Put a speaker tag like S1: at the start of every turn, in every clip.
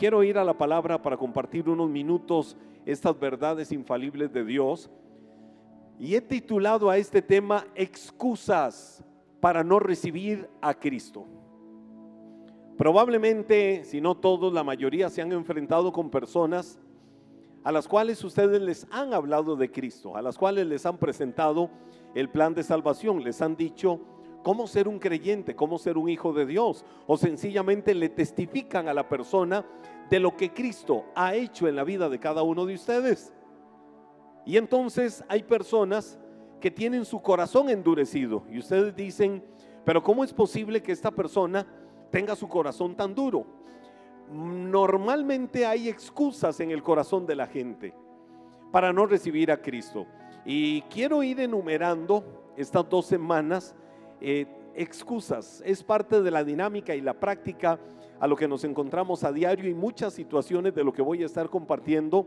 S1: quiero ir a la palabra para compartir unos minutos estas verdades infalibles de Dios. Y he titulado a este tema excusas para no recibir a Cristo. Probablemente, si no todos, la mayoría se han enfrentado con personas a las cuales ustedes les han hablado de Cristo, a las cuales les han presentado el plan de salvación, les han dicho cómo ser un creyente, cómo ser un hijo de Dios, o sencillamente le testifican a la persona de lo que Cristo ha hecho en la vida de cada uno de ustedes. Y entonces hay personas que tienen su corazón endurecido y ustedes dicen, pero ¿cómo es posible que esta persona tenga su corazón tan duro? Normalmente hay excusas en el corazón de la gente para no recibir a Cristo. Y quiero ir enumerando estas dos semanas eh, excusas. Es parte de la dinámica y la práctica a lo que nos encontramos a diario y muchas situaciones de lo que voy a estar compartiendo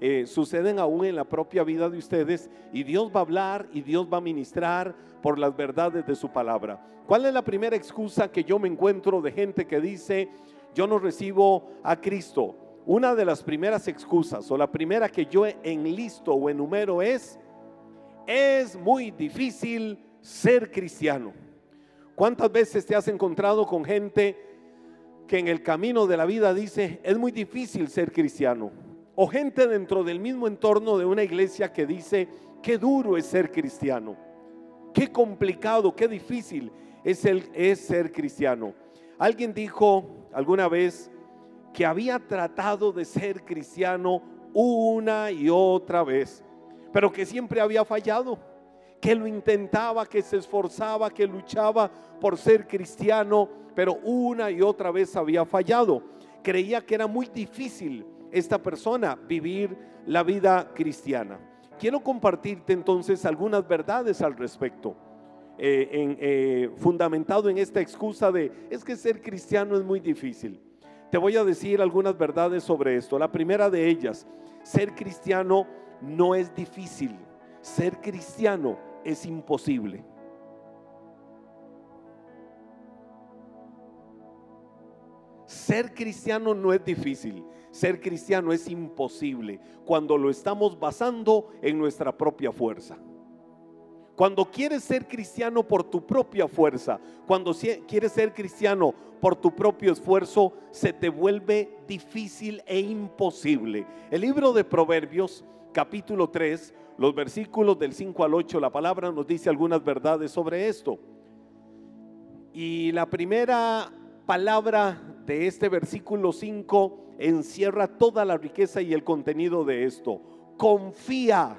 S1: eh, suceden aún en la propia vida de ustedes y Dios va a hablar y Dios va a ministrar por las verdades de su palabra. ¿Cuál es la primera excusa que yo me encuentro de gente que dice, yo no recibo a Cristo? Una de las primeras excusas o la primera que yo enlisto o enumero es, es muy difícil ser cristiano. ¿Cuántas veces te has encontrado con gente que en el camino de la vida dice, es muy difícil ser cristiano? O gente dentro del mismo entorno de una iglesia que dice, qué duro es ser cristiano, qué complicado, qué difícil es, el, es ser cristiano. Alguien dijo alguna vez que había tratado de ser cristiano una y otra vez, pero que siempre había fallado, que lo intentaba, que se esforzaba, que luchaba por ser cristiano, pero una y otra vez había fallado. Creía que era muy difícil esta persona vivir la vida cristiana. Quiero compartirte entonces algunas verdades al respecto, eh, eh, fundamentado en esta excusa de es que ser cristiano es muy difícil. Te voy a decir algunas verdades sobre esto. La primera de ellas, ser cristiano no es difícil, ser cristiano es imposible. Ser cristiano no es difícil, ser cristiano es imposible cuando lo estamos basando en nuestra propia fuerza. Cuando quieres ser cristiano por tu propia fuerza, cuando quieres ser cristiano por tu propio esfuerzo, se te vuelve difícil e imposible. El libro de Proverbios, capítulo 3, los versículos del 5 al 8, la palabra nos dice algunas verdades sobre esto. Y la primera palabra de este versículo 5 encierra toda la riqueza y el contenido de esto. Confía.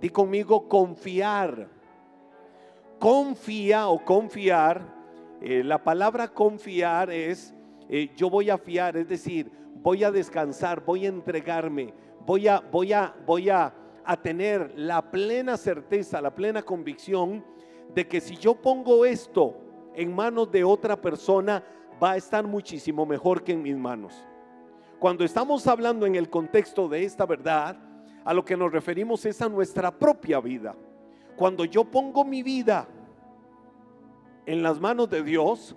S1: Di conmigo confiar. Confía o confiar. Eh, la palabra confiar es eh, yo voy a fiar, es decir, voy a descansar, voy a entregarme, voy a, voy a, voy a, a tener la plena certeza, la plena convicción de que si yo pongo esto en manos de otra persona, va a estar muchísimo mejor que en mis manos. Cuando estamos hablando en el contexto de esta verdad, a lo que nos referimos es a nuestra propia vida. Cuando yo pongo mi vida en las manos de Dios,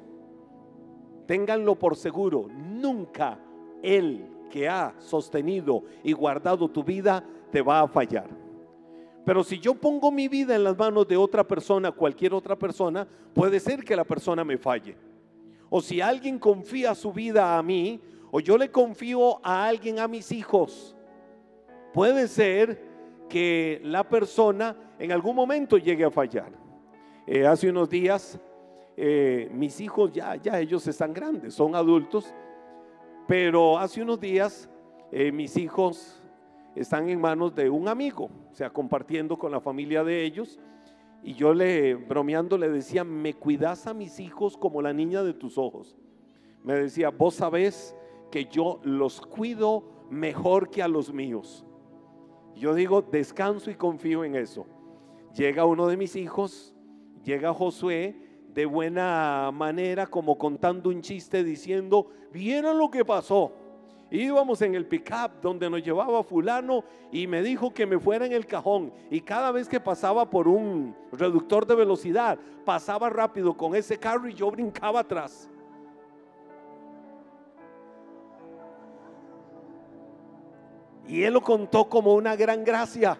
S1: ténganlo por seguro, nunca Él que ha sostenido y guardado tu vida te va a fallar. Pero si yo pongo mi vida en las manos de otra persona, cualquier otra persona, puede ser que la persona me falle. O si alguien confía su vida a mí, o yo le confío a alguien, a mis hijos, puede ser que la persona en algún momento llegue a fallar. Eh, hace unos días, eh, mis hijos ya, ya ellos están grandes, son adultos, pero hace unos días eh, mis hijos están en manos de un amigo, o sea, compartiendo con la familia de ellos. Y yo le, bromeando, le decía, me cuidas a mis hijos como la niña de tus ojos. Me decía, vos sabés que yo los cuido mejor que a los míos. Yo digo, descanso y confío en eso. Llega uno de mis hijos, llega Josué de buena manera, como contando un chiste, diciendo, ¿vieron lo que pasó? Íbamos en el pickup donde nos llevaba fulano y me dijo que me fuera en el cajón. Y cada vez que pasaba por un reductor de velocidad, pasaba rápido con ese carro y yo brincaba atrás. Y él lo contó como una gran gracia.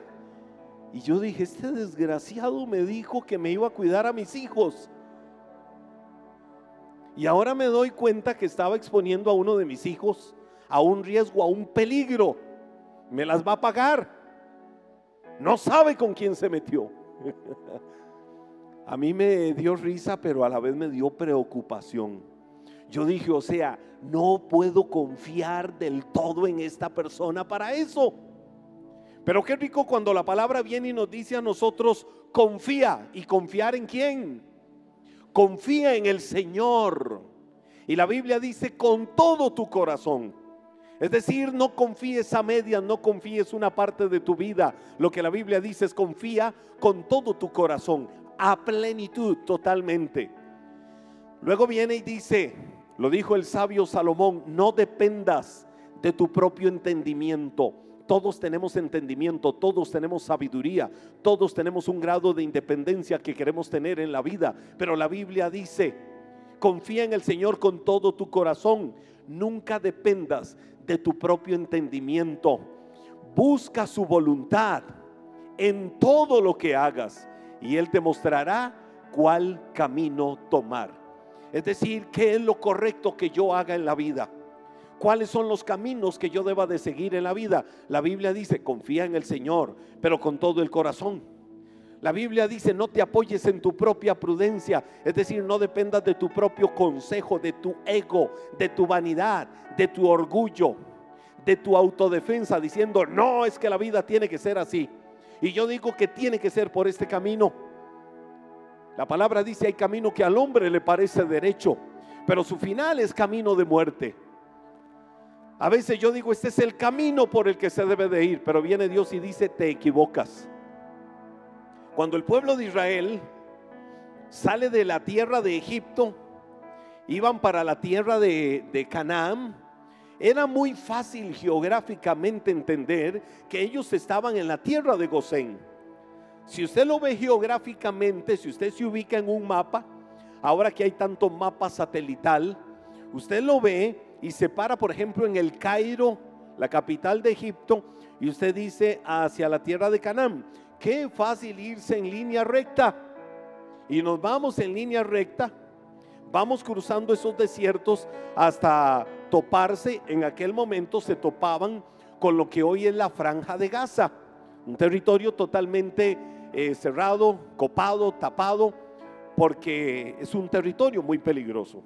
S1: Y yo dije, este desgraciado me dijo que me iba a cuidar a mis hijos. Y ahora me doy cuenta que estaba exponiendo a uno de mis hijos a un riesgo, a un peligro. Me las va a pagar. No sabe con quién se metió. a mí me dio risa, pero a la vez me dio preocupación. Yo dije, o sea, no puedo confiar del todo en esta persona para eso. Pero qué rico cuando la palabra viene y nos dice a nosotros, confía. ¿Y confiar en quién? Confía en el Señor. Y la Biblia dice, con todo tu corazón. Es decir, no confíes a medias, no confíes una parte de tu vida. Lo que la Biblia dice es confía con todo tu corazón, a plenitud, totalmente. Luego viene y dice, lo dijo el sabio Salomón, no dependas de tu propio entendimiento todos tenemos entendimiento, todos tenemos sabiduría, todos tenemos un grado de independencia que queremos tener en la vida. Pero la Biblia dice, confía en el Señor con todo tu corazón. Nunca dependas de tu propio entendimiento. Busca su voluntad en todo lo que hagas y Él te mostrará cuál camino tomar. Es decir, qué es lo correcto que yo haga en la vida cuáles son los caminos que yo deba de seguir en la vida. La Biblia dice, confía en el Señor, pero con todo el corazón. La Biblia dice, no te apoyes en tu propia prudencia, es decir, no dependas de tu propio consejo, de tu ego, de tu vanidad, de tu orgullo, de tu autodefensa, diciendo, no, es que la vida tiene que ser así. Y yo digo que tiene que ser por este camino. La palabra dice, hay camino que al hombre le parece derecho, pero su final es camino de muerte. A veces yo digo, este es el camino por el que se debe de ir, pero viene Dios y dice, te equivocas. Cuando el pueblo de Israel sale de la tierra de Egipto, iban para la tierra de, de Canaán, era muy fácil geográficamente entender que ellos estaban en la tierra de Gosén. Si usted lo ve geográficamente, si usted se ubica en un mapa, ahora que hay tanto mapa satelital, usted lo ve y se para, por ejemplo, en el Cairo, la capital de Egipto, y usted dice hacia la tierra de Canaán, qué fácil irse en línea recta. Y nos vamos en línea recta, vamos cruzando esos desiertos hasta toparse, en aquel momento se topaban con lo que hoy es la franja de Gaza, un territorio totalmente eh, cerrado, copado, tapado, porque es un territorio muy peligroso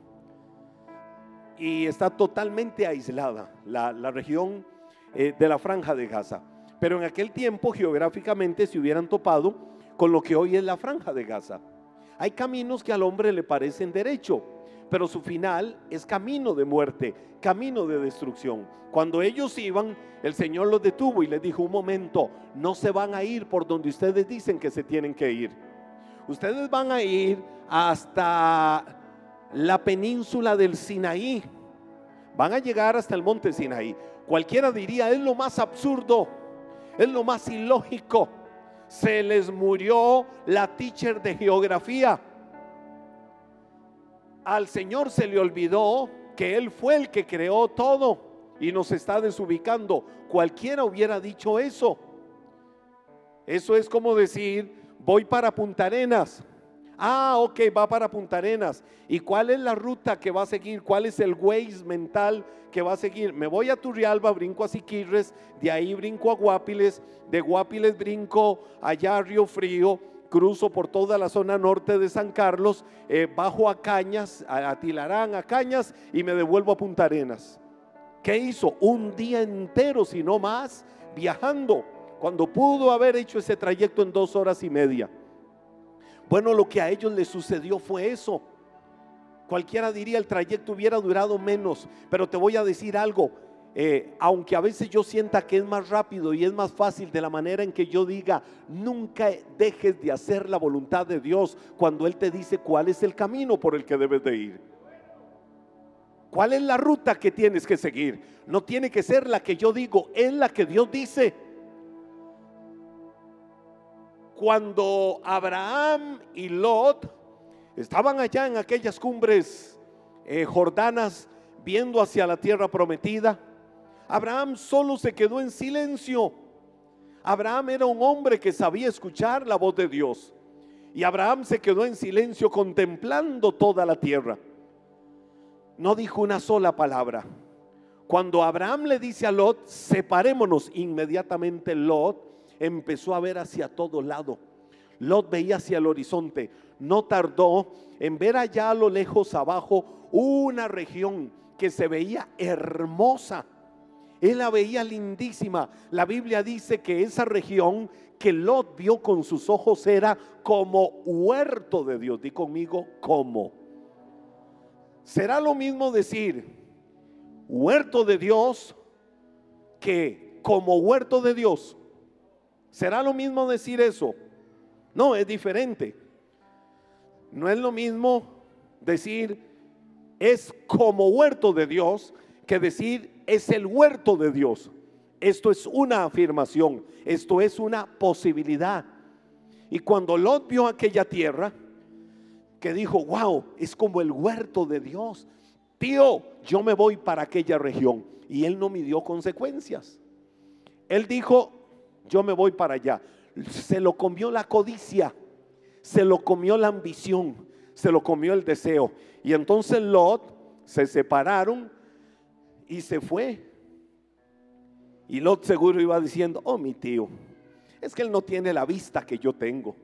S1: y está totalmente aislada la, región eh, de la franja de Gaza. Pero en aquel tiempo geográficamente se hubieran topado con lo que hoy es la franja de Gaza. Hay caminos que al hombre le parecen derecho, pero su final es camino de muerte, camino de destrucción. Cuando ellos iban, el Señor los detuvo y les dijo, un momento, no se van a ir por donde ustedes dicen que se tienen que ir. Ustedes van a ir hasta la península del Sinaí. Van a llegar hasta el monte Sinaí. Cualquiera diría, es lo más absurdo, es lo más ilógico. Se les murió la teacher de geografía. Al Señor se le olvidó que Él fue el que creó todo y nos está desubicando. Cualquiera hubiera dicho eso. Eso es como decir, voy para Punta Arenas Ah, ok, va para Punta Arenas. ¿Y cuál es la ruta que va a seguir? ¿Cuál es el Waze mental que va a seguir? Me voy a Turrialba, brinco a Siquirres, de ahí brinco a Guapiles, de Guapiles brinco allá a Río Frío, cruzo por toda la zona norte de San Carlos, eh, bajo a Cañas, a Tilarán, a Cañas y me devuelvo a Punta Arenas. ¿Qué hizo? Un día entero, si no más, viajando, cuando pudo haber hecho ese trayecto en dos horas y media. Bueno, lo que a ellos les sucedió fue eso. Cualquiera diría el trayecto hubiera durado menos, pero te voy a decir algo. Eh, aunque a veces yo sienta que es más rápido y es más fácil de la manera en que yo diga, nunca dejes de hacer la voluntad de Dios cuando Él te dice cuál es el camino por el que debes de ir. ¿Cuál es la ruta que tienes que seguir? No tiene que ser la que yo digo, es la que Dios dice cuando Abraham y Lot estaban allá en aquellas cumbres eh, jordanas viendo hacia la tierra prometida, Abraham solo se quedó en silencio. Abraham era un hombre que sabía escuchar la voz de Dios. Y Abraham se quedó en silencio contemplando toda la tierra. No dijo una sola palabra. Cuando Abraham le dice a Lot, separémonos, inmediatamente Lot empezó a ver hacia todo lado. Lot veía hacia el horizonte. No tardó en ver allá a lo lejos abajo una región que se veía hermosa. Él la veía lindísima. La Biblia dice que esa región que Lot vio con sus ojos era como huerto de Dios. Di conmigo, como. Será lo mismo decir huerto de Dios que como huerto de Dios. ¿Será lo mismo decir eso? No, es diferente. No es lo mismo decir es como huerto de Dios que decir es el huerto de Dios. Esto es una afirmación, esto es una posibilidad. Y cuando Lot vio aquella tierra, que dijo, wow, es como el huerto de Dios. Tío, yo me voy para aquella región. Y él no midió consecuencias. Él dijo, yo me voy para allá. Se lo comió la codicia, se lo comió la ambición, se lo comió el deseo. Y entonces Lot se separaron y se fue. Y Lot seguro iba diciendo, oh mi tío, es que él no tiene la vista que yo tengo.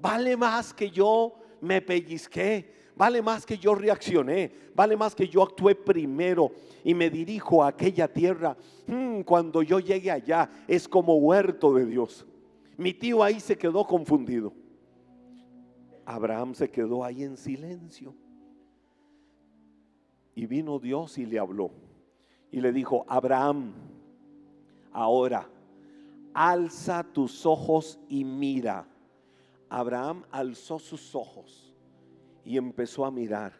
S1: Vale más que yo me pellizqué, vale más que yo reaccioné, vale más que yo actué primero y me dirijo a aquella tierra. Hmm, cuando yo llegue allá es como huerto de Dios. Mi tío ahí se quedó confundido. Abraham se quedó ahí en silencio. Y vino Dios y le habló. Y le dijo, Abraham, ahora, alza tus ojos y mira. Abraham alzó sus ojos y empezó a mirar.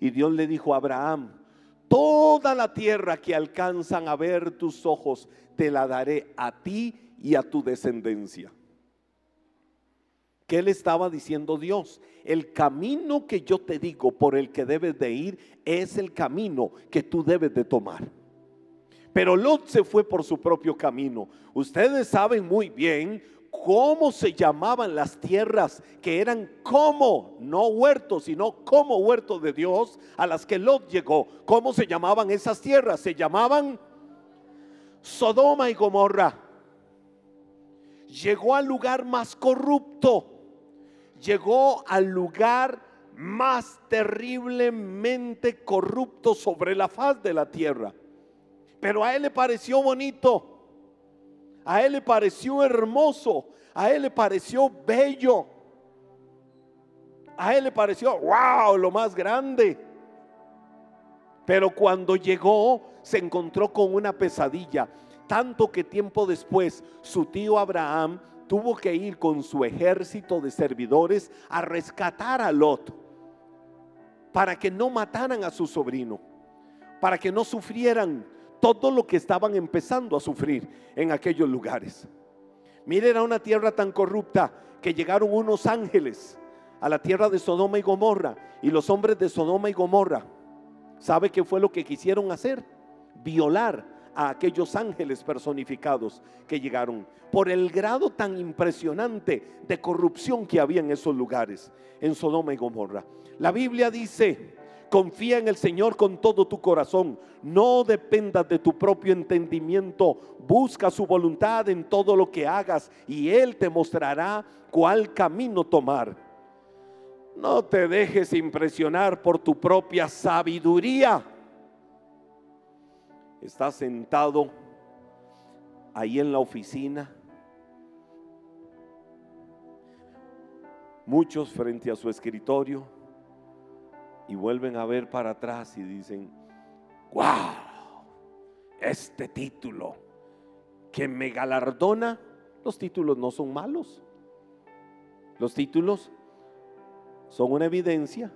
S1: Y Dios le dijo a Abraham, toda la tierra que alcanzan a ver tus ojos, te la daré a ti y a tu descendencia. ¿Qué le estaba diciendo Dios? El camino que yo te digo por el que debes de ir es el camino que tú debes de tomar. Pero Lot se fue por su propio camino. Ustedes saben muy bien cómo se llamaban las tierras que eran como, no huertos, sino como huertos de Dios a las que Lot llegó. ¿Cómo se llamaban esas tierras? Se llamaban Sodoma y Gomorra. Llegó al lugar más corrupto, llegó al lugar más terriblemente corrupto sobre la faz de la tierra. Pero a él le pareció bonito a él le pareció hermoso, a él le pareció bello, a él le pareció, wow, lo más grande. Pero cuando llegó se encontró con una pesadilla, tanto que tiempo después su tío Abraham tuvo que ir con su ejército de servidores a rescatar a Lot para que no mataran a su sobrino, para que no sufrieran todo lo que estaban empezando a sufrir en aquellos lugares. Mire, era una tierra tan corrupta que llegaron unos ángeles a la tierra de Sodoma y Gomorra y los hombres de Sodoma y Gomorra, ¿sabe qué fue lo que quisieron hacer? Violar a aquellos ángeles personificados que llegaron por el grado tan impresionante de corrupción que había en esos lugares, en Sodoma y Gomorra. La Biblia dice Confía en el Señor con todo tu corazón. No dependas de tu propio entendimiento. Busca su voluntad en todo lo que hagas y Él te mostrará cuál camino tomar. No te dejes impresionar por tu propia sabiduría. Estás sentado ahí en la oficina. Muchos frente a su escritorio y vuelven a ver para atrás y dicen, wow, este título que me galardona, los títulos no son malos. Los títulos son una evidencia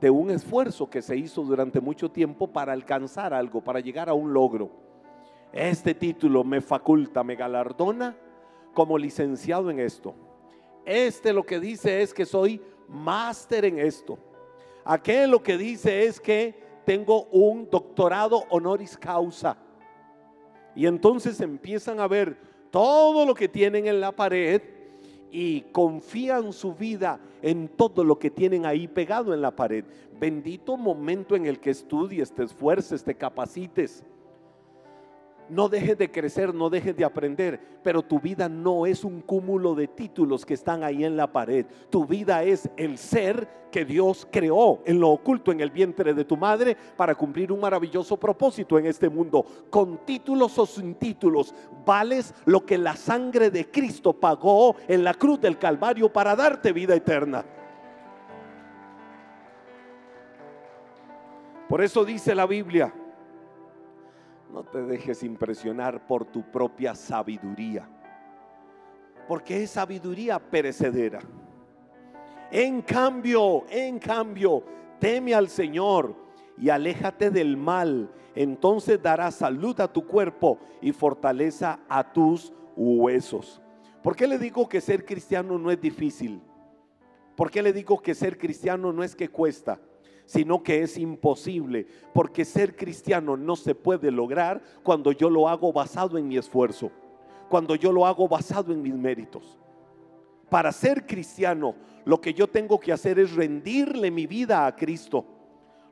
S1: de un esfuerzo que se hizo durante mucho tiempo para alcanzar algo, para llegar a un logro. Este título me faculta, me galardona como licenciado en esto. Este lo que dice es que soy máster en esto. Aquel lo que dice es que tengo un doctorado honoris causa. Y entonces empiezan a ver todo lo que tienen en la pared y confían su vida en todo lo que tienen ahí pegado en la pared. Bendito momento en el que estudies, te esfuerces, te capacites no dejes de crecer, no dejes de aprender, pero tu vida no es un cúmulo de títulos que están ahí en la pared. Tu vida es el ser que Dios creó en lo oculto en el vientre de tu madre para cumplir un maravilloso propósito en este mundo. Con títulos o sin títulos, vales lo que la sangre de Cristo pagó en la cruz del Calvario para darte vida eterna. Por eso dice la Biblia, no te dejes impresionar por tu propia sabiduría, porque es sabiduría perecedera. En cambio, en cambio, teme al Señor y aléjate del mal. Entonces dará salud a tu cuerpo y fortaleza a tus huesos. ¿Por qué le digo que ser cristiano no es difícil? ¿Por qué le digo que ser cristiano no es que cuesta? Sino que es imposible, porque ser cristiano no se puede lograr cuando yo lo hago basado en mi esfuerzo, cuando yo lo hago basado en mis méritos. Para ser cristiano, lo que yo tengo que hacer es rendirle mi vida a Cristo.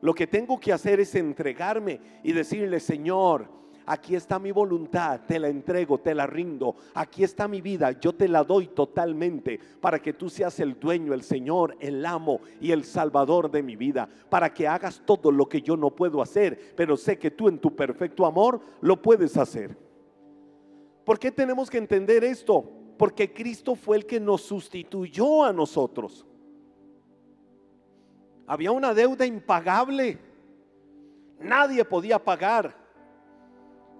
S1: Lo que tengo que hacer es entregarme y decirle, Señor, aquí está mi voluntad, te la entrego, te la rindo, aquí está mi vida, yo te la doy totalmente para que tú seas el dueño, el Señor, el amo y el salvador de mi vida, para que hagas todo lo que yo no puedo hacer, pero sé que tú en tu perfecto amor lo puedes hacer. ¿Por qué tenemos que entender esto? Porque Cristo fue el que nos sustituyó a nosotros. Había una deuda impagable. Nadie podía pagar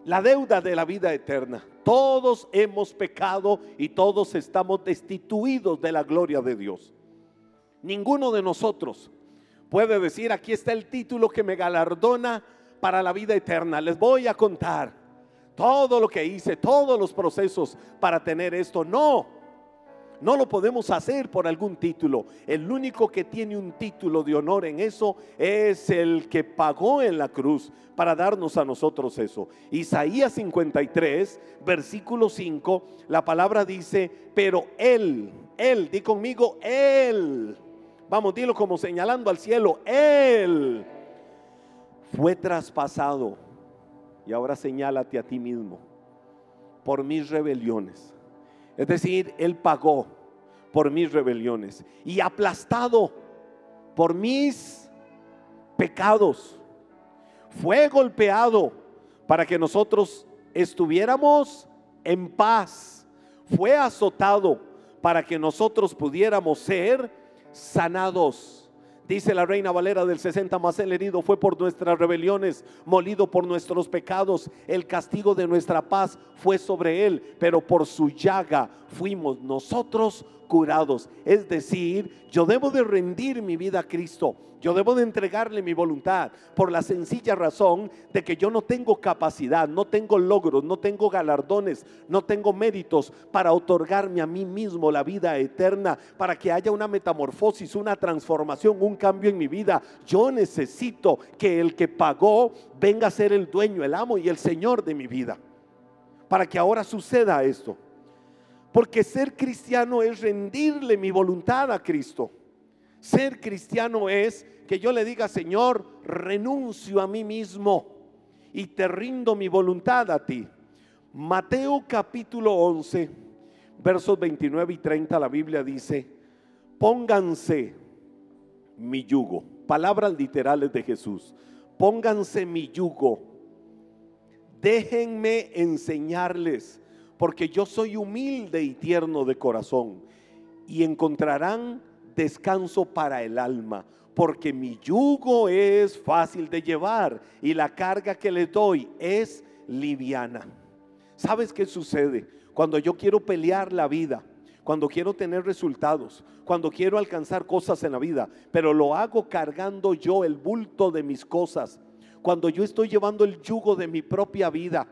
S1: la deuda de la vida eterna. Todos hemos pecado y todos estamos destituidos de la gloria de Dios. Ninguno de nosotros puede decir, aquí está el título que me galardona para la vida eterna. Les voy a contar todo lo que hice, todos los procesos para tener esto. No, no lo podemos hacer por algún título. El único que tiene un título de honor en eso es el que pagó en la cruz para darnos a nosotros eso. Isaías 53, versículo 5, la palabra dice, pero Él, Él, di conmigo, Él. Vamos, dilo como señalando al cielo, Él fue traspasado. Y ahora señálate a ti mismo por mis rebeliones es decir, Él pagó por mis rebeliones y aplastado por mis pecados. Fue golpeado para que nosotros estuviéramos en paz. Fue azotado para que nosotros pudiéramos ser sanados. Dice la reina Valera del 60, más el herido fue por nuestras rebeliones, molido por nuestros pecados. El castigo de nuestra paz fue sobre él, pero por su llaga fuimos nosotros curados. Es decir, yo debo de rendir mi vida a Cristo. Yo debo de entregarle mi voluntad por la sencilla razón de que yo no tengo capacidad, no tengo logros, no tengo galardones, no tengo méritos para otorgarme a mí mismo la vida eterna, para que haya una metamorfosis, una transformación, un cambio en mi vida. Yo necesito que el que pagó venga a ser el dueño, el amo y el señor de mi vida. Para que ahora suceda esto. Porque ser cristiano es rendirle mi voluntad a Cristo. Ser cristiano es que yo le diga, Señor, renuncio a mí mismo y te rindo mi voluntad a ti. Mateo capítulo 11, versos 29 y 30, la Biblia dice, pónganse mi yugo. Palabras literales de Jesús. Pónganse mi yugo. Déjenme enseñarles porque yo soy humilde y tierno de corazón, y encontrarán descanso para el alma, porque mi yugo es fácil de llevar y la carga que le doy es liviana. ¿Sabes qué sucede? Cuando yo quiero pelear la vida, cuando quiero tener resultados, cuando quiero alcanzar cosas en la vida, pero lo hago cargando yo el bulto de mis cosas, cuando yo estoy llevando el yugo de mi propia vida,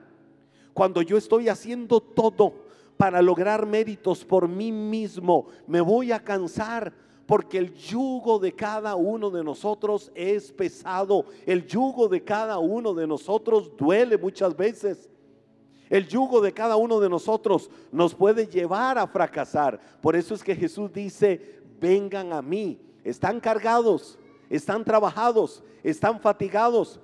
S1: cuando yo estoy haciendo todo para lograr méritos por mí mismo, me voy a cansar porque el yugo de cada uno de nosotros es pesado. El yugo de cada uno de nosotros duele muchas veces. El yugo de cada uno de nosotros nos puede llevar a fracasar. Por eso es que Jesús dice, vengan a mí. Están cargados, están trabajados, están fatigados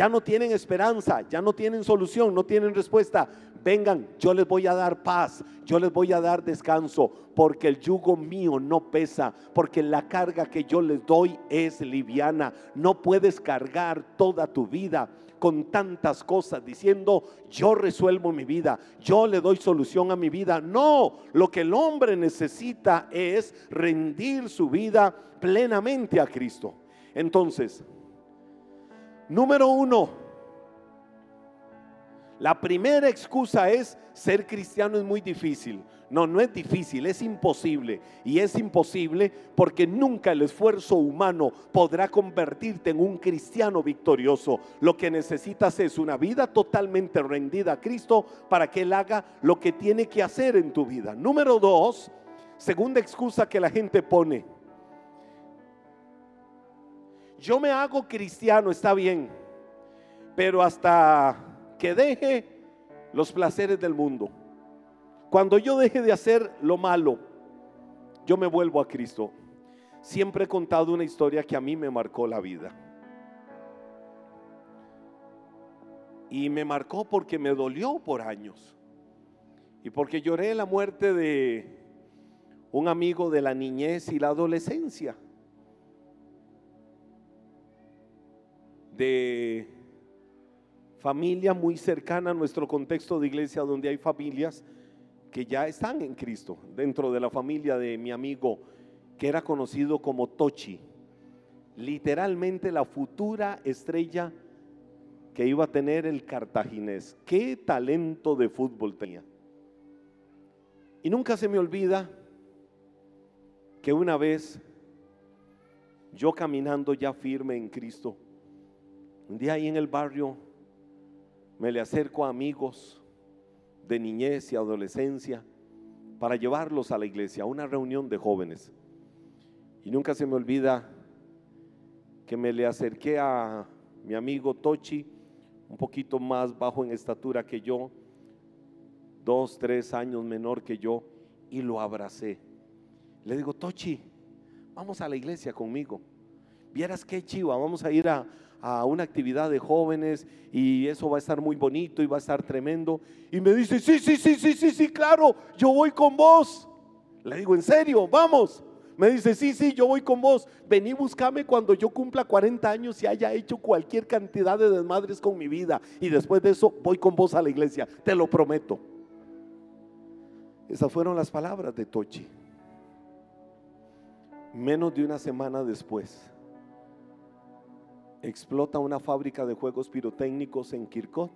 S1: ya no tienen esperanza, ya no tienen solución, no tienen respuesta. Vengan, yo les voy a dar paz, yo les voy a dar descanso, porque el yugo mío no pesa, porque la carga que yo les doy es liviana. No puedes cargar toda tu vida con tantas cosas diciendo, yo resuelvo mi vida, yo le doy solución a mi vida. No, lo que el hombre necesita es rendir su vida plenamente a Cristo. Entonces, Número uno, la primera excusa es ser cristiano es muy difícil. No, no es difícil, es imposible. Y es imposible porque nunca el esfuerzo humano podrá convertirte en un cristiano victorioso. Lo que necesitas es una vida totalmente rendida a Cristo para que Él haga lo que tiene que hacer en tu vida. Número dos, segunda excusa que la gente pone yo me hago cristiano, está bien, pero hasta que deje los placeres del mundo. Cuando yo deje de hacer lo malo, yo me vuelvo a Cristo. Siempre he contado una historia que a mí me marcó la vida. Y me marcó porque me dolió por años. Y porque lloré la muerte de un amigo de la niñez y la adolescencia. De familia muy cercana a nuestro contexto de iglesia, donde hay familias que ya están en Cristo, dentro de la familia de mi amigo, que era conocido como Tochi, literalmente la futura estrella que iba a tener el cartaginés. Qué talento de fútbol tenía. Y nunca se me olvida que una vez yo caminando ya firme en Cristo, un día ahí en el barrio me le acerco a amigos de niñez y adolescencia para llevarlos a la iglesia, a una reunión de jóvenes. Y nunca se me olvida que me le acerqué a mi amigo Tochi, un poquito más bajo en estatura que yo, dos, tres años menor que yo, y lo abracé. Le digo, Tochi, vamos a la iglesia conmigo. Vieras qué chiva, vamos a ir a, a una actividad de jóvenes y eso va a estar muy bonito y va a estar tremendo. Y me dice, sí, sí, sí, sí, sí, sí, claro, yo voy con vos. Le digo, ¿en serio? Vamos. Me dice, sí, sí, yo voy con vos. Vení, búscame cuando yo cumpla 40 años y haya hecho cualquier cantidad de desmadres con mi vida. Y después de eso voy con vos a la iglesia, te lo prometo. Esas fueron las palabras de Tochi. Menos de una semana después, explota una fábrica de juegos pirotécnicos en Kirkot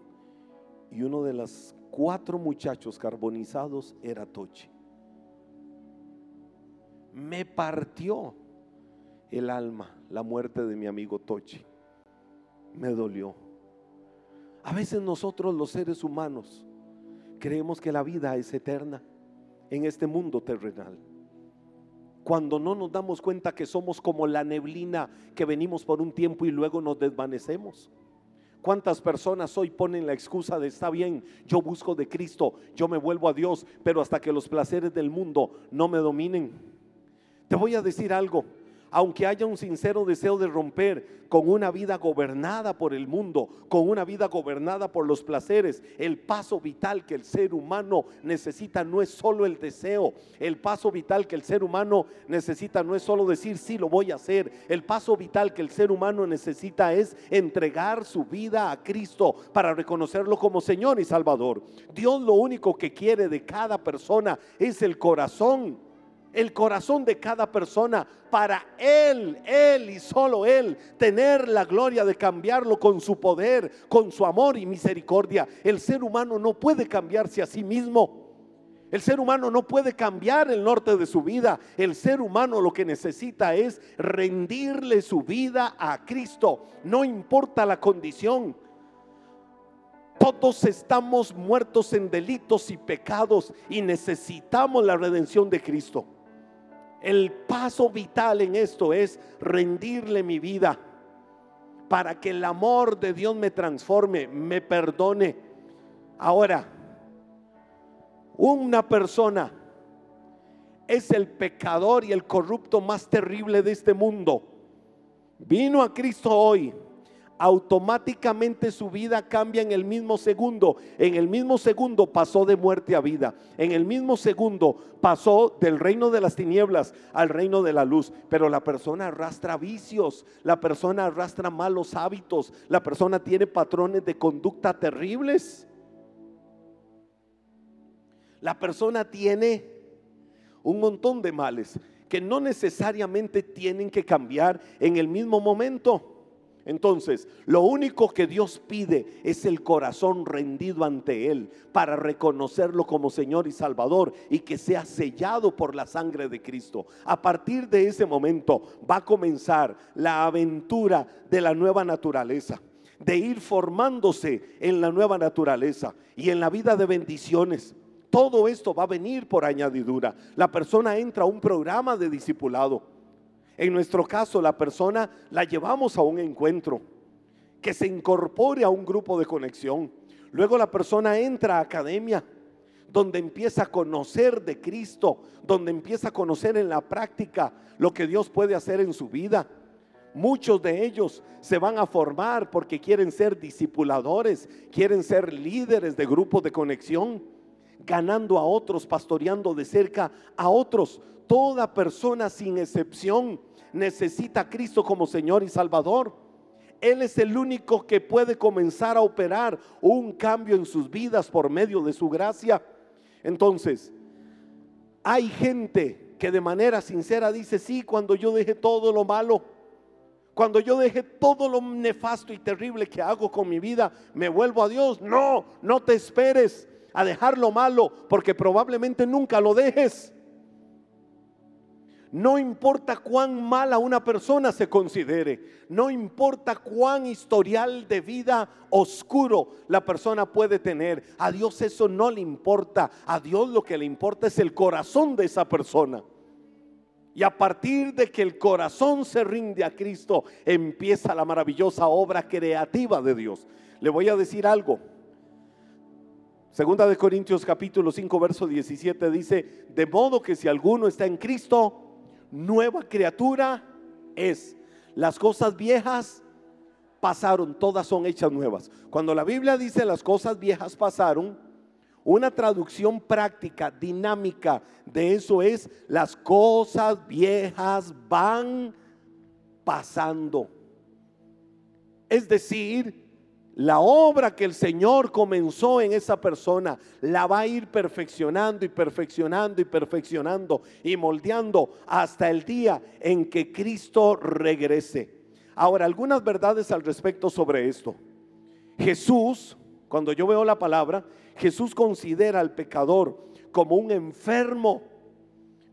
S1: y uno de los cuatro muchachos carbonizados era Tochi. Me partió el alma la muerte de mi amigo Tochi. Me dolió. A veces nosotros los seres humanos creemos que la vida es eterna en este mundo terrenal cuando no nos damos cuenta que somos como la neblina que venimos por un tiempo y luego nos desvanecemos. ¿Cuántas personas hoy ponen la excusa de está bien, yo busco de Cristo, yo me vuelvo a Dios, pero hasta que los placeres del mundo no me dominen? Te voy a decir algo, aunque haya un sincero deseo de romper con una vida gobernada por el mundo, con una vida gobernada por los placeres, el paso vital que el ser humano necesita no es solo el deseo, el paso vital que el ser humano necesita no es solo decir sí lo voy a hacer, el paso vital que el ser humano necesita es entregar su vida a Cristo para reconocerlo como Señor y Salvador. Dios lo único que quiere de cada persona es el corazón el corazón de cada persona para Él, Él y solo Él, tener la gloria de cambiarlo con su poder, con su amor y misericordia. El ser humano no puede cambiarse a sí mismo. El ser humano no puede cambiar el norte de su vida. El ser humano lo que necesita es rendirle su vida a Cristo. No importa la condición. Todos estamos muertos en delitos y pecados y necesitamos la redención de Cristo. El paso vital en esto es rendirle mi vida para que el amor de Dios me transforme, me perdone. Ahora, una persona es el pecador y el corrupto más terrible de este mundo. Vino a Cristo hoy automáticamente su vida cambia en el mismo segundo. En el mismo segundo pasó de muerte a vida. En el mismo segundo pasó del reino de las tinieblas al reino de la luz. Pero la persona arrastra vicios, la persona arrastra malos hábitos, la persona tiene patrones de conducta terribles. La persona tiene un montón de males que no necesariamente tienen que cambiar en el mismo momento. Entonces, lo único que Dios pide es el corazón rendido ante Él para reconocerlo como Señor y Salvador y que sea sellado por la sangre de Cristo. A partir de ese momento va a comenzar la aventura de la nueva naturaleza, de ir formándose en la nueva naturaleza y en la vida de bendiciones. Todo esto va a venir por añadidura. La persona entra a un programa de discipulado en nuestro caso, la persona la llevamos a un encuentro, que se incorpore a un grupo de conexión. Luego la persona entra a academia, donde empieza a conocer de Cristo, donde empieza a conocer en la práctica lo que Dios puede hacer en su vida. Muchos de ellos se van a formar porque quieren ser discipuladores, quieren ser líderes de grupos de conexión, ganando a otros, pastoreando de cerca a otros. Toda persona sin excepción necesita a Cristo como Señor y Salvador. Él es el único que puede comenzar a operar un cambio en sus vidas por medio de su gracia. Entonces, hay gente que de manera sincera dice, sí, cuando yo deje todo lo malo, cuando yo deje todo lo nefasto y terrible que hago con mi vida, me vuelvo a Dios. No, no te esperes a dejar lo malo, porque probablemente nunca lo dejes. No importa cuán mala una persona se considere, no importa cuán historial de vida oscuro la persona puede tener, a Dios eso no le importa, a Dios lo que le importa es el corazón de esa persona. Y a partir de que el corazón se rinde a Cristo, empieza la maravillosa obra creativa de Dios. Le voy a decir algo. Segunda de Corintios capítulo 5 verso 17 dice, de modo que si alguno está en Cristo, nueva criatura es. Las cosas viejas pasaron, todas son hechas nuevas. Cuando la Biblia dice las cosas viejas pasaron, una traducción práctica, dinámica de eso es las cosas viejas van pasando. Es decir, la obra que el Señor comenzó en esa persona la va a ir perfeccionando y perfeccionando y perfeccionando y moldeando hasta el día en que Cristo regrese. Ahora, algunas verdades al respecto sobre esto. Jesús, cuando yo veo la palabra, Jesús considera al pecador como un enfermo,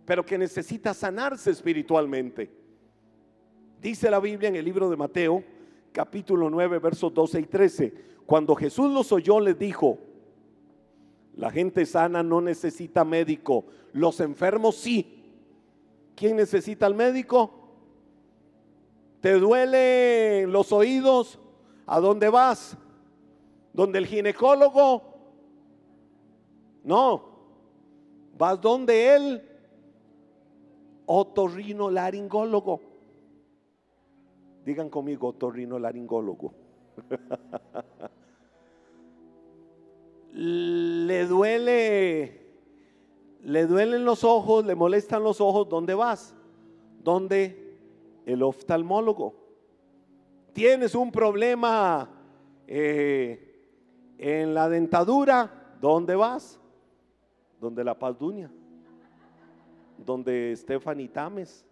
S1: pero que necesita sanarse espiritualmente. Dice la Biblia en el libro de Mateo, capítulo 9, versos 12 y 13. Cuando Jesús los oyó, les dijo, la gente sana no necesita médico, los enfermos sí. ¿Quién necesita al médico? ¿Te duelen los oídos? ¿A dónde vas? ¿Donde el ginecólogo? No. ¿Vas donde él? Otorrino laringólogo. Digan conmigo, torrino laringólogo. le duele, le duelen los ojos, le molestan los ojos, ¿dónde vas? ¿Dónde? El oftalmólogo. Tienes un problema eh, en la dentadura, ¿dónde vas? Donde la Paz Dunia, donde Stephanie Tames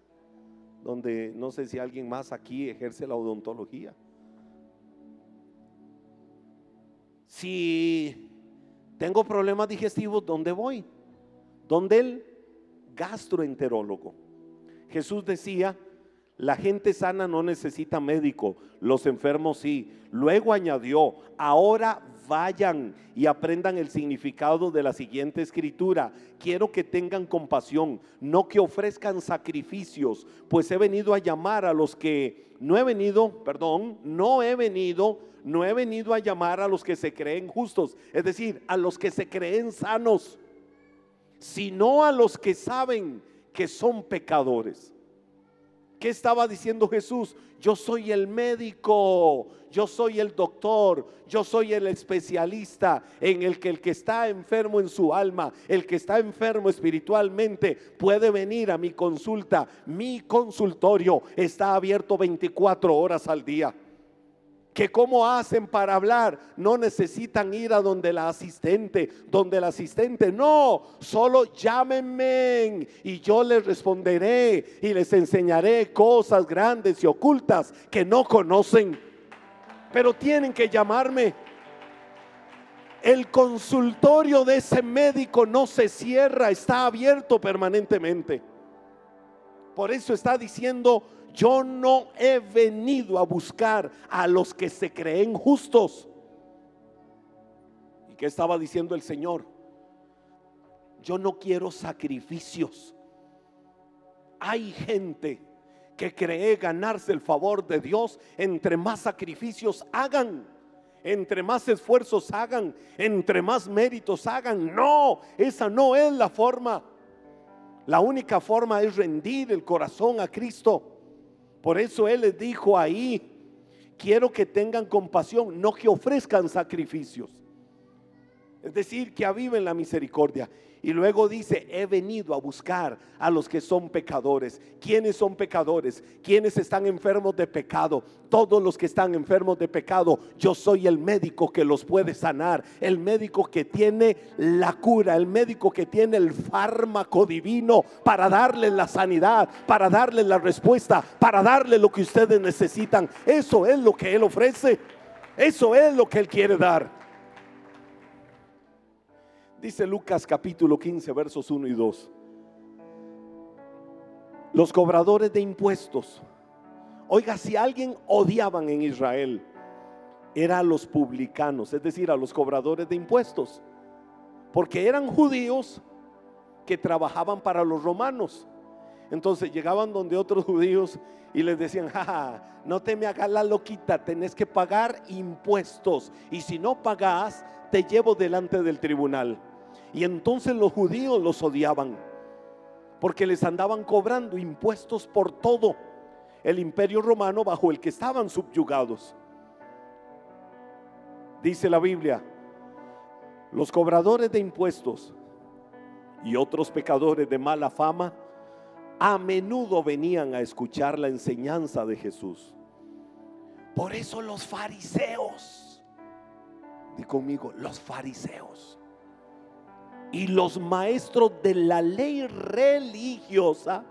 S1: donde no sé si alguien más aquí ejerce la odontología. Si tengo problemas digestivos, ¿dónde voy? ¿Dónde el gastroenterólogo? Jesús decía, La gente sana no necesita médico, los enfermos sí. Luego añadió, ahora vayan y aprendan el significado de la siguiente escritura. Quiero que tengan compasión, no que ofrezcan sacrificios, pues he venido a llamar a los que, no he venido, perdón, no he venido, no he venido a llamar a los que se creen justos, es decir, a los que se creen sanos, sino a los que saben que son pecadores. ¿Qué estaba diciendo Jesús? Yo soy el médico, yo soy el doctor, yo soy el especialista en el que el que está enfermo en su alma, el que está enfermo espiritualmente, puede venir a mi consulta. Mi consultorio está abierto 24 horas al día que cómo hacen para hablar. No necesitan ir a donde la asistente, donde el asistente. No, solo llámenme y yo les responderé y les enseñaré cosas grandes y ocultas que no conocen. Pero tienen que llamarme. El consultorio de ese médico no se cierra, está abierto permanentemente. Por eso está diciendo yo no he venido a buscar a los que se creen justos. ¿Y qué estaba diciendo el Señor? Yo no quiero sacrificios. Hay gente que cree ganarse el favor de Dios entre más sacrificios hagan, entre más esfuerzos hagan, entre más méritos hagan. No, esa no es la forma. La única forma es rendir el corazón a Cristo. Por eso Él les dijo ahí, quiero que tengan compasión, no que ofrezcan sacrificios. Es decir, que aviven la misericordia. Y luego dice, he venido a buscar a los que son pecadores. ¿Quiénes son pecadores? ¿Quiénes están enfermos de pecado? Todos los que están enfermos de pecado, yo soy el médico que los puede sanar, el médico que tiene la cura, el médico que tiene el fármaco divino para darles la sanidad, para darles la respuesta, para darles lo que ustedes necesitan. Eso es lo que Él ofrece. Eso es lo que Él quiere dar. Dice Lucas capítulo 15, versos 1 y 2. Los cobradores de impuestos. Oiga, si alguien odiaban en Israel, era a los publicanos, es decir, a los cobradores de impuestos. Porque eran judíos que trabajaban para los romanos. Entonces llegaban donde otros judíos y les decían, ja, no te me hagas la loquita, tenés que pagar impuestos. Y si no pagas, te llevo delante del tribunal. Y entonces los judíos los odiaban porque les andaban cobrando impuestos por todo el imperio romano bajo el que estaban subyugados. Dice la Biblia, los cobradores de impuestos y otros pecadores de mala fama a menudo venían a escuchar la enseñanza de Jesús. Por eso los fariseos, di conmigo, los fariseos y los maestros de la ley religiosa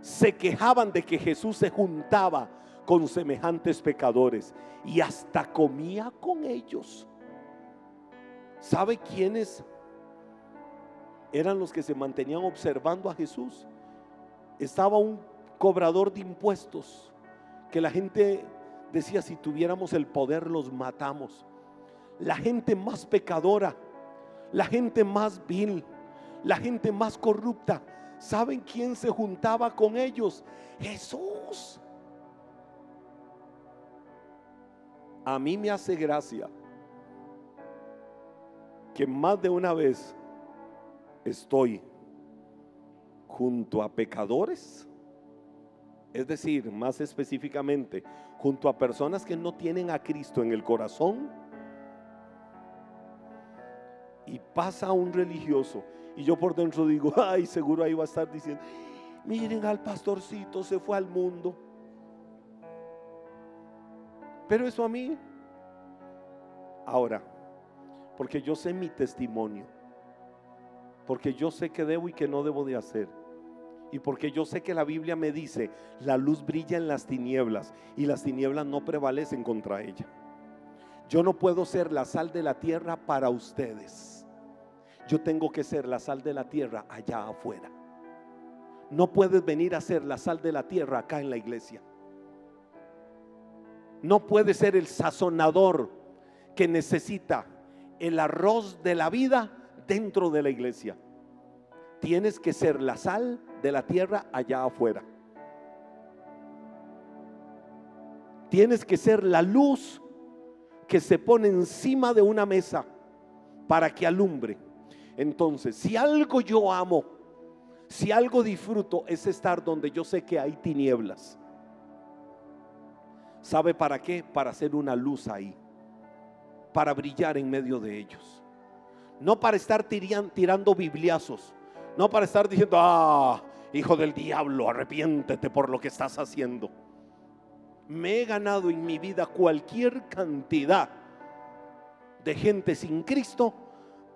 S1: se quejaban de que Jesús se juntaba con semejantes pecadores y hasta comía con ellos. ¿Sabe quiénes eran los que se mantenían observando a Jesús? Estaba un cobrador de impuestos que la gente decía, si tuviéramos el poder los matamos. La gente más pecadora la gente más vil, la gente más corrupta. ¿Saben quién se juntaba con ellos? Jesús. A mí me hace gracia que más de una vez estoy junto a pecadores, es decir, más específicamente, junto a personas que no tienen a Cristo en el corazón y pasa un religioso y yo por dentro digo, ay, seguro ahí va a estar diciendo, miren al pastorcito, se fue al mundo. Pero eso a mí, ahora, porque yo sé mi testimonio, porque yo sé que debo y que no debo de hacer. Y porque yo sé que la Biblia me dice, la luz brilla en las tinieblas y las tinieblas no prevalecen contra ella. Yo no puedo ser la sal de la tierra para ustedes. Yo tengo que ser la sal de la tierra allá afuera. no puedes venir a ser la sal de la tierra acá en la iglesia. No puedes ser el sazonador que necesita el arroz de la vida dentro de la iglesia. Tienes que ser la sal de la tierra allá afuera. Tienes que ser la luz que se pone encima de una mesa para que alumbre. Entonces, si algo yo amo, si algo disfruto, es estar donde yo sé que hay tinieblas. ¿Sabe para qué? Para hacer una luz ahí, para brillar en medio de ellos. No para estar tirando bibliazos, no para estar diciendo, ah, hijo del diablo, arrepiéntete por lo que estás haciendo. Me he ganado en mi vida cualquier cantidad de gente sin Cristo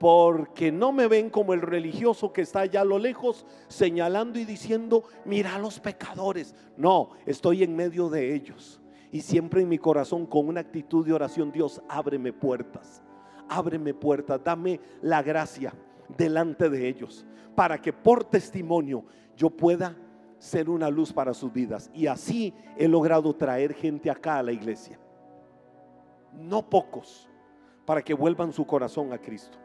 S1: porque no me ven como el religioso que está allá a lo lejos señalando y diciendo, mira a los pecadores. No, estoy en medio de ellos. Y siempre en mi corazón con una actitud de oración, Dios, ábreme puertas, ábreme puertas, dame la gracia delante de ellos, para que por testimonio yo pueda ser una luz para sus vidas. Y así he logrado traer gente acá a la iglesia. No pocos, para que vuelvan su corazón a Cristo.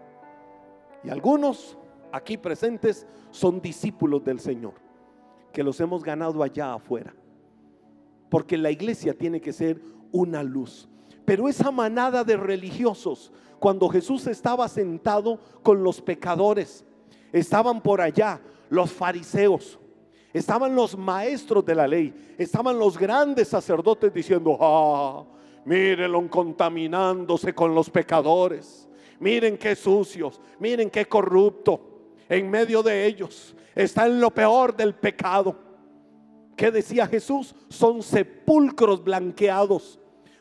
S1: Y algunos aquí presentes son discípulos del Señor, que los hemos ganado allá afuera. Porque la iglesia tiene que ser una luz. Pero esa manada de religiosos, cuando Jesús estaba sentado con los pecadores, estaban por allá los fariseos, estaban los maestros de la ley, estaban los grandes sacerdotes diciendo, ah, mírenlo contaminándose con los pecadores miren qué sucios, miren qué corrupto. En medio de ellos está en lo peor del pecado. ¿Qué decía Jesús? Son sepulcros blanqueados,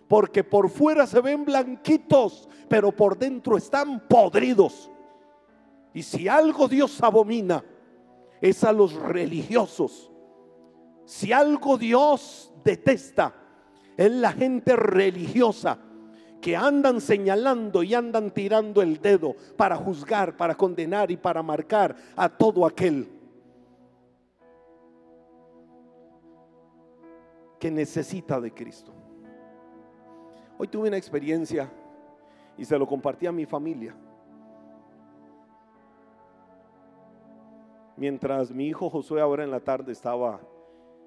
S1: porque por fuera se ven blanquitos, pero por dentro están podridos. Y si algo Dios abomina, es a los religiosos. Si algo Dios detesta, es la gente religiosa que andan señalando y andan tirando el dedo para juzgar, para condenar y para marcar a todo aquel que necesita de Cristo. Hoy tuve una experiencia y se lo compartí a mi familia. Mientras mi hijo Josué ahora en la tarde estaba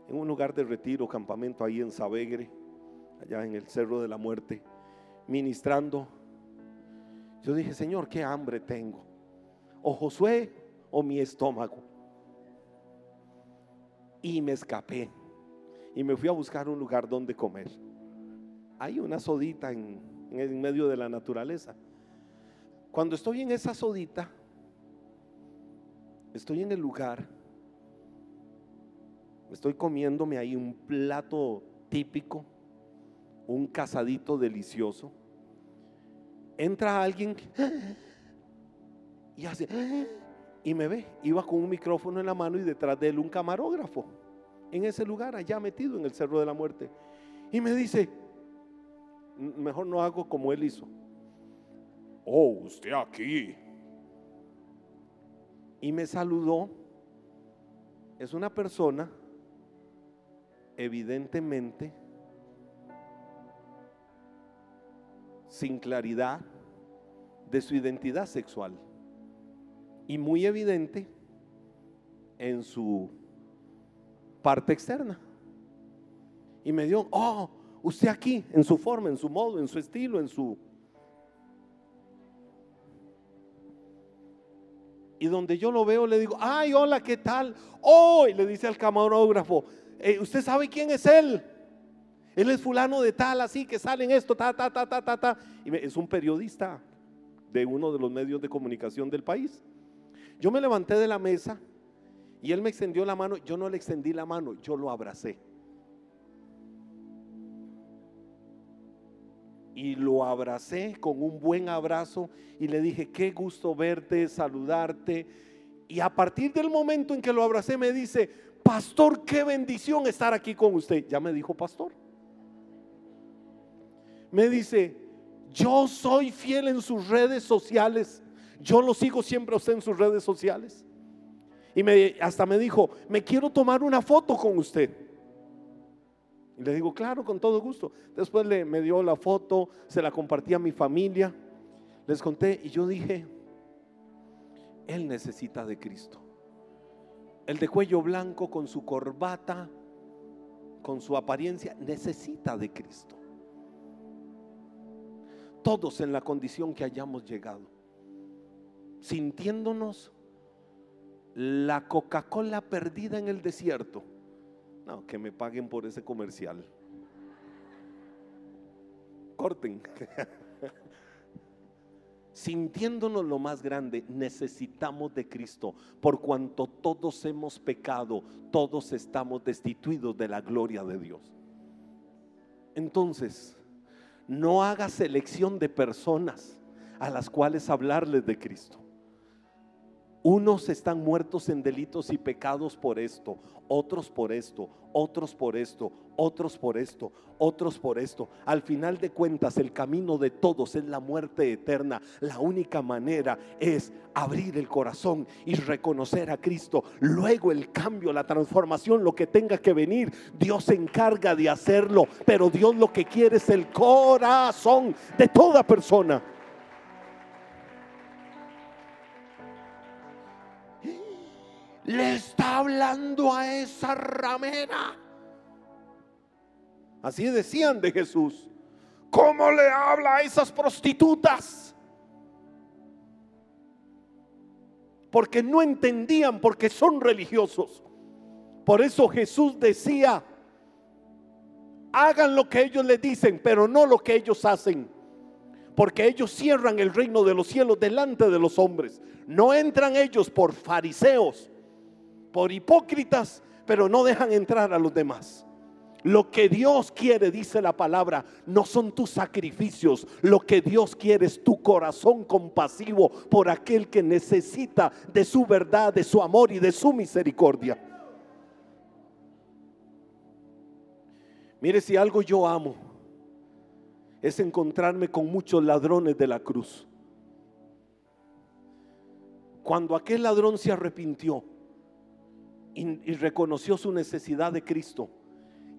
S1: en un lugar de retiro, campamento ahí en Sabegre, allá en el Cerro de la Muerte ministrando, yo dije, Señor, qué hambre tengo. O Josué o mi estómago. Y me escapé. Y me fui a buscar un lugar donde comer. Hay una sodita en, en medio de la naturaleza. Cuando estoy en esa sodita, estoy en el lugar, estoy comiéndome ahí un plato típico un casadito delicioso, entra alguien y hace y me ve, iba con un micrófono en la mano y detrás de él un camarógrafo en ese lugar allá metido en el Cerro de la Muerte. Y me dice, mejor no hago como él hizo. Oh, usted aquí. Y me saludó. Es una persona evidentemente sin claridad de su identidad sexual y muy evidente en su parte externa. Y me dio, oh, usted aquí, en su forma, en su modo, en su estilo, en su... Y donde yo lo veo, le digo, ay, hola, ¿qué tal? Oh, y le dice al camarógrafo, eh, ¿usted sabe quién es él? Él es fulano de tal, así que salen esto, ta, ta, ta, ta, ta, ta. Y es un periodista de uno de los medios de comunicación del país. Yo me levanté de la mesa y él me extendió la mano. Yo no le extendí la mano, yo lo abracé. Y lo abracé con un buen abrazo y le dije, qué gusto verte, saludarte. Y a partir del momento en que lo abracé me dice, pastor, qué bendición estar aquí con usted. Ya me dijo pastor me dice, yo soy fiel en sus redes sociales. Yo lo sigo siempre a usted en sus redes sociales. Y me, hasta me dijo, me quiero tomar una foto con usted. Y le digo, claro, con todo gusto. Después le, me dio la foto, se la compartí a mi familia, les conté y yo dije, él necesita de Cristo. El de cuello blanco con su corbata, con su apariencia, necesita de Cristo. Todos en la condición que hayamos llegado, sintiéndonos la Coca-Cola perdida en el desierto. No, que me paguen por ese comercial. Corten. sintiéndonos lo más grande, necesitamos de Cristo, por cuanto todos hemos pecado, todos estamos destituidos de la gloria de Dios. Entonces, no haga selección de personas a las cuales hablarles de Cristo. Unos están muertos en delitos y pecados por esto, otros por esto, otros por esto, otros por esto, otros por esto. Al final de cuentas, el camino de todos es la muerte eterna. La única manera es abrir el corazón y reconocer a Cristo. Luego el cambio, la transformación, lo que tenga que venir, Dios se encarga de hacerlo. Pero Dios lo que quiere es el corazón de toda persona. Le está hablando a esa ramera. Así decían de Jesús. ¿Cómo le habla a esas prostitutas? Porque no entendían, porque son religiosos. Por eso Jesús decía, hagan lo que ellos le dicen, pero no lo que ellos hacen. Porque ellos cierran el reino de los cielos delante de los hombres. No entran ellos por fariseos, por hipócritas, pero no dejan entrar a los demás. Lo que Dios quiere, dice la palabra, no son tus sacrificios. Lo que Dios quiere es tu corazón compasivo por aquel que necesita de su verdad, de su amor y de su misericordia. Mire, si algo yo amo, es encontrarme con muchos ladrones de la cruz. Cuando aquel ladrón se arrepintió, y, reconoció su necesidad de Cristo,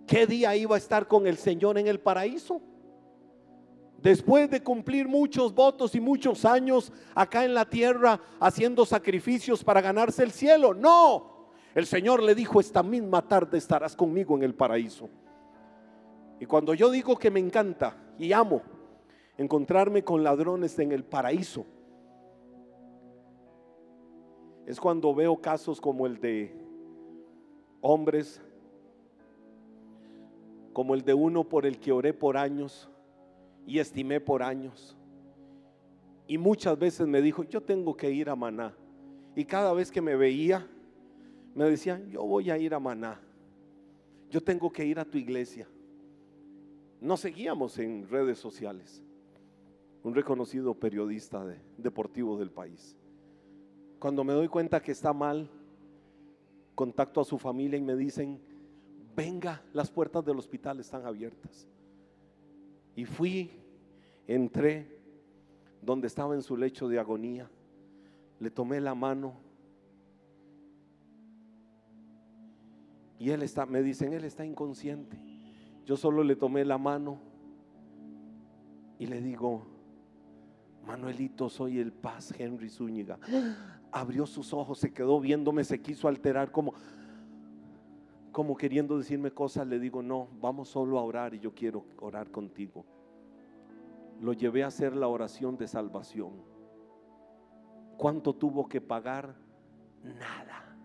S1: ¿qué día iba a estar con el Señor en el paraíso? Después de cumplir muchos votos y muchos años acá en la tierra haciendo sacrificios para ganarse el cielo. No, el Señor le dijo, esta misma tarde estarás conmigo en el paraíso. Y cuando yo digo que me encanta y amo encontrarme con ladrones en el paraíso, es cuando veo casos como el de hombres como el de uno por el que oré por años y estimé por años. Y muchas veces me dijo, yo tengo que ir a Maná. Y cada vez que me veía, me decía, yo voy a ir a Maná. Yo tengo que ir a tu iglesia. No seguíamos en redes sociales. Un reconocido periodista deportivo del país. Cuando me doy cuenta que está mal, contacto a su familia y me dicen, venga, las puertas del hospital están abiertas. Y fui, entré donde estaba en su lecho de agonía, le tomé la mano y él está, me dicen, él está inconsciente. Yo solo le tomé la mano y le digo, Manuelito, soy el Paz Henry Zúñiga abrió sus ojos, se quedó viéndome, se quiso alterar como, como queriendo decirme cosas. Le digo, no, vamos solo a orar y yo quiero orar contigo. Lo llevé a hacer la oración de salvación. ¿Cuánto tuvo que pagar? Nada.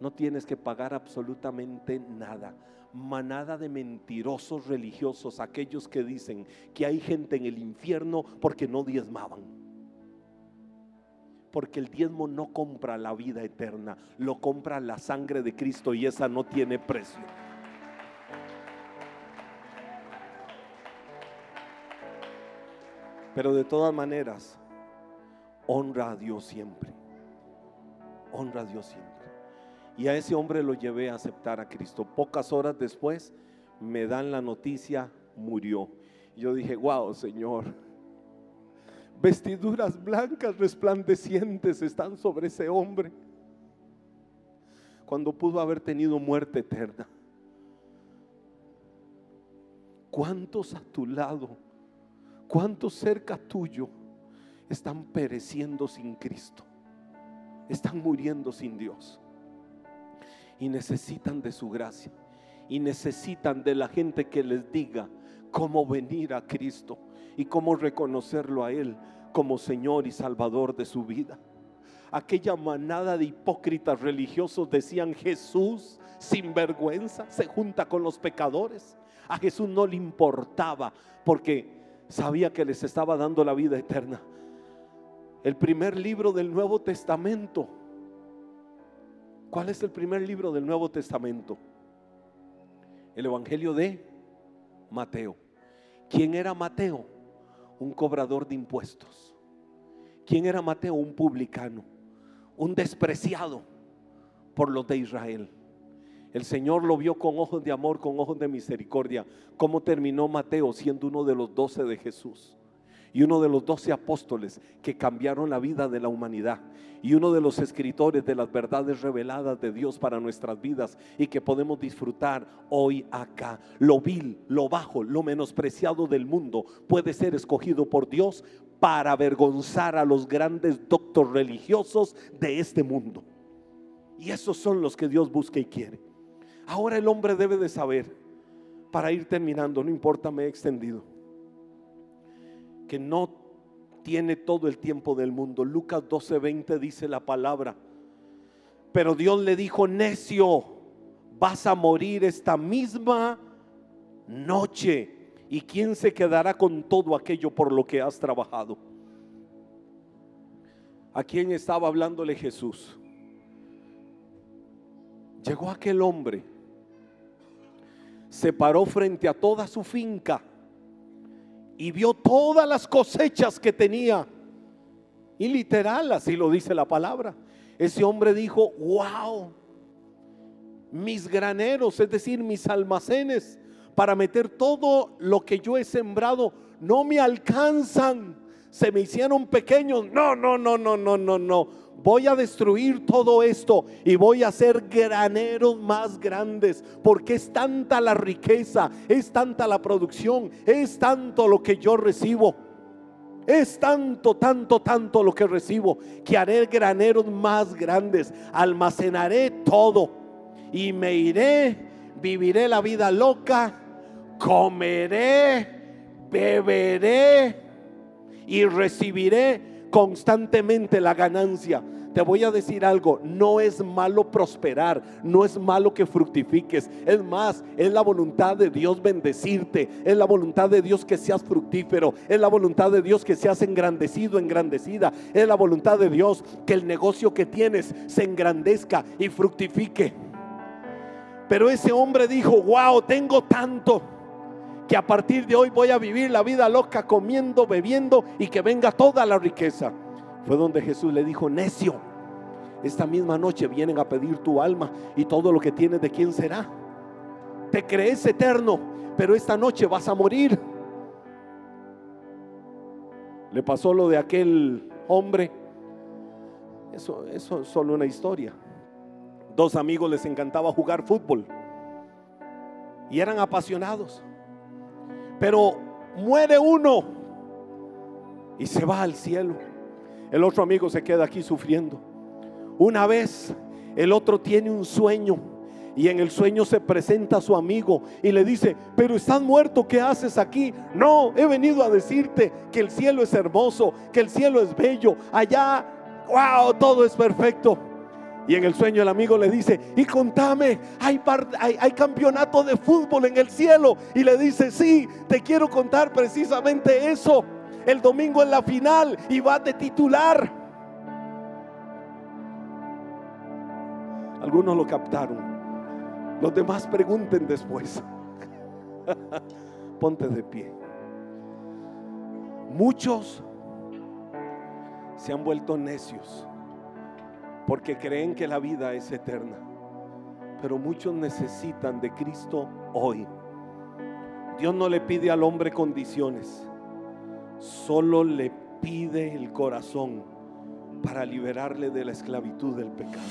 S1: No tienes que pagar absolutamente nada. Manada de mentirosos religiosos, aquellos que dicen que hay gente en el infierno porque no diezmaban porque el diezmo no compra la vida eterna, lo compra la sangre de Cristo y esa no tiene precio. Pero de todas maneras, honra a Dios siempre. Honra a Dios siempre. Y a ese hombre lo llevé a aceptar a Cristo. Pocas horas después me dan la noticia, murió. yo dije, wow, Señor Vestiduras blancas resplandecientes están sobre ese hombre. cuando pudo haber tenido muerte eterna. ¿Cuántos a tu lado, cuántos cerca tuyo están pereciendo sin Cristo? Están muriendo sin Dios. Y necesitan de su gracia. Y necesitan de la gente que les diga cómo venir a Cristo y cómo reconocerlo a Él como Señor y Salvador de su vida. Aquella manada de hipócritas religiosos decían Jesús sin vergüenza se junta con los pecadores. A Jesús no le importaba porque sabía que les estaba dando la vida eterna. El primer libro del Nuevo Testamento. ¿Cuál es el primer libro del Nuevo Testamento? El Evangelio de Mateo. ¿Quién era Mateo? Un cobrador de impuestos. ¿Quién era Mateo? Un publicano. Un despreciado por los de Israel. El Señor lo vio con ojos de amor, con ojos de misericordia. ¿Cómo terminó Mateo siendo uno de los doce de Jesús? Y uno de los doce apóstoles que cambiaron la vida de la humanidad. Y uno de los escritores de las verdades reveladas de Dios para nuestras vidas y que podemos disfrutar hoy acá. Lo vil, lo bajo, lo menospreciado del mundo puede ser escogido por Dios para avergonzar a los grandes doctos religiosos de este mundo. Y esos son los que Dios busca y quiere. Ahora el hombre debe de saber, para ir terminando, no importa, me he extendido, que no tiene todo el tiempo del mundo. Lucas 12:20 dice la palabra, pero Dios le dijo, necio, vas a morir esta misma noche. ¿Y quién se quedará con todo aquello por lo que has trabajado? ¿A quién estaba hablándole Jesús? Llegó aquel hombre se paró frente a toda su finca y vio todas las cosechas que tenía. Y literal, así lo dice la palabra. Ese hombre dijo, wow, mis graneros, es decir, mis almacenes, para meter todo lo que yo he sembrado, no me alcanzan. Se me hicieron pequeños. No, no, no, no, no, no, no voy a destruir todo esto y voy a hacer graneros más grandes, porque es tanta la riqueza, es tanta la producción, es tanto lo que yo recibo. Es tanto, tanto, tanto lo que recibo que haré graneros más grandes, almacenaré todo y me iré, viviré la vida loca, comeré, beberé y recibiré constantemente la ganancia. Te voy a decir algo, no es malo prosperar, no es malo que fructifiques. Es más, es la voluntad de Dios bendecirte, es la voluntad de Dios que seas fructífero, es la voluntad de Dios que seas engrandecido, engrandecida, es la voluntad de Dios que el negocio que tienes se engrandezca y fructifique. Pero ese hombre dijo, wow, tengo tanto que a partir de hoy voy a vivir la vida loca comiendo, bebiendo y que venga toda la riqueza. Fue donde Jesús le dijo, necio, esta misma noche vienen a pedir tu alma y todo lo que tienes de quién será. Te crees eterno, pero esta noche vas a morir. Le pasó lo de aquel hombre. Eso, eso es solo una historia. Dos amigos les encantaba jugar fútbol y eran apasionados. Pero muere uno y se va al cielo. El otro amigo se queda aquí sufriendo. Una vez el otro tiene un sueño y en el sueño se presenta a su amigo y le dice, pero estás muerto, ¿qué haces aquí? No, he venido a decirte que el cielo es hermoso, que el cielo es bello, allá, wow, todo es perfecto. Y en el sueño el amigo le dice, y contame, hay, hay, campeonato de fútbol en el cielo. Y le dice, sí, te quiero contar precisamente eso. El domingo en la final y va de titular. Algunos lo captaron. Los demás pregunten después. Ponte de pie. Muchos se han vuelto necios porque creen que la vida es eterna. Pero muchos necesitan de Cristo hoy. Dios no le pide al hombre condiciones, solo le pide el corazón para liberarle de la esclavitud del pecado.